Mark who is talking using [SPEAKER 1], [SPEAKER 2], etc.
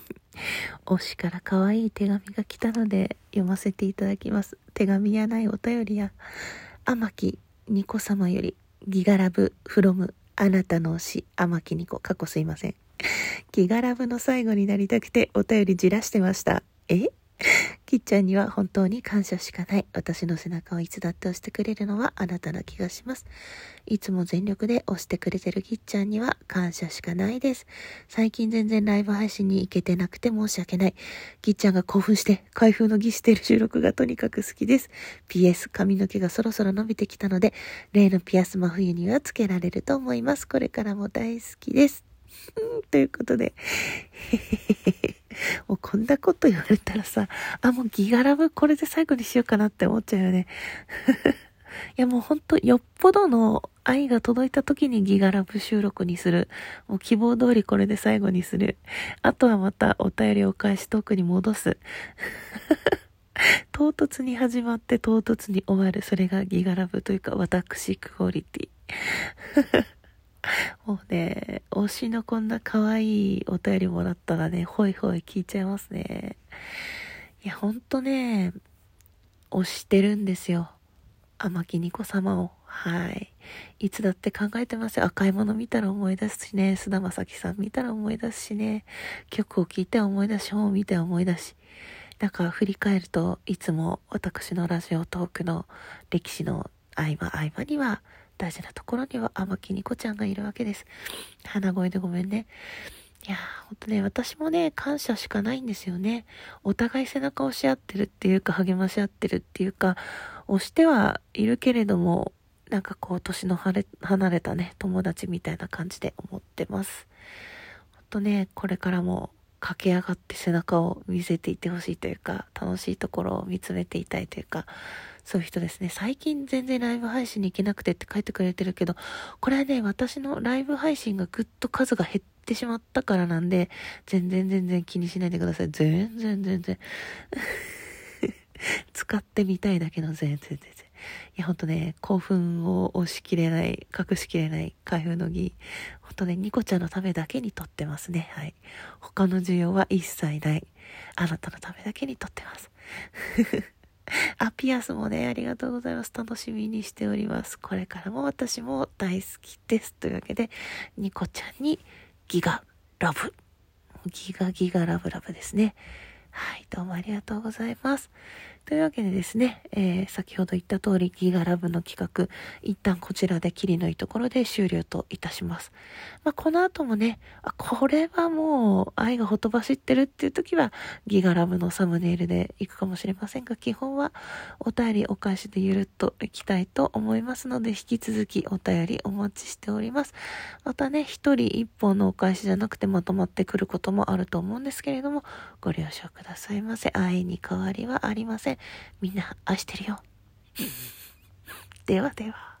[SPEAKER 1] 推しから可愛い手紙が来たので読ませていただきます。手紙やないお便りや、天木ニコ様よりギガラブフロムあなたの推し天木ニコ過去すいません。ギガラブの最後になりたくてお便りじらしてました。え？きっちゃんには本当に感謝しかない。私の背中をいつだって押してくれるのはあなたな気がします。いつも全力で押してくれてるきっちゃんには感謝しかないです。最近全然ライブ配信に行けてなくて申し訳ない。きっちゃんが興奮して開封の儀してる収録がとにかく好きです。PS 髪の毛がそろそろ伸びてきたので、例のピアス真冬にはつけられると思います。これからも大好きです。ということで、もうこんなこと言われたらさ、あ、もうギガラブこれで最後にしようかなって思っちゃうよね。いやもうほんとよっぽどの愛が届いた時にギガラブ収録にする。もう希望通りこれで最後にする。あとはまたお便りを返しトークに戻す。唐突に始まって唐突に終わる。それがギガラブというか私クオリティ。もうね、推しのこんな可愛いお便りもらったらね、ほいほい聞いちゃいますね。いや、ほんとね、推してるんですよ。天木ニコ様を。はい。いつだって考えてますよ。赤いもの見たら思い出すしね。菅田将暉さん見たら思い出すしね。曲を聴いて思い出し、本を見て思い出し。なんか振り返るといつも私のラジオトークの歴史の合間合間には大事なところには天木ニコちゃんがいるわけです。鼻声でごめんね。いやほんとね、私もね、感謝しかないんですよね。お互い背中を押し合ってるっていうか、励まし合ってるっていうか、押してはいるけれども、なんかこう、年の離れたね、友達みたいな感じで思ってます。ほんとね、これからも駆け上がって背中を見せていってほしいというか、楽しいところを見つめていたいというか、そういう人ですね。最近全然ライブ配信に行けなくてって書いてくれてるけど、これはね、私のライブ配信がぐっと数が減ってしまったからなんで、全然全然気にしないでください。全然全然。使ってみたいだけの全然全然。いや、ほんとね、興奮を押しきれない、隠しきれない開封の儀。ほんとね、ニコちゃんのためだけに撮ってますね。はい。他の需要は一切ない。あなたのためだけに撮ってます。あ、ピアスもね、ありがとうございます。楽しみにしております。これからも私も大好きです。というわけで、ニコちゃんにギガラブ。ギガギガラブラブですね。はい、どうもありがとうございます。というわけでですね、えー、先ほど言った通りギガラブの企画、一旦こちらでキリのいいところで終了といたします。まあ、この後もね、あ、これはもう愛がほとばしってるっていう時はギガラブのサムネイルで行くかもしれませんが、基本はお便りお返しでゆるっといきたいと思いますので、引き続きお便りお待ちしております。またね、一人一本のお返しじゃなくてまとまってくることもあると思うんですけれども、ご了承くださいませ。愛に変わりはありません。みんな愛してるよ。ではでは。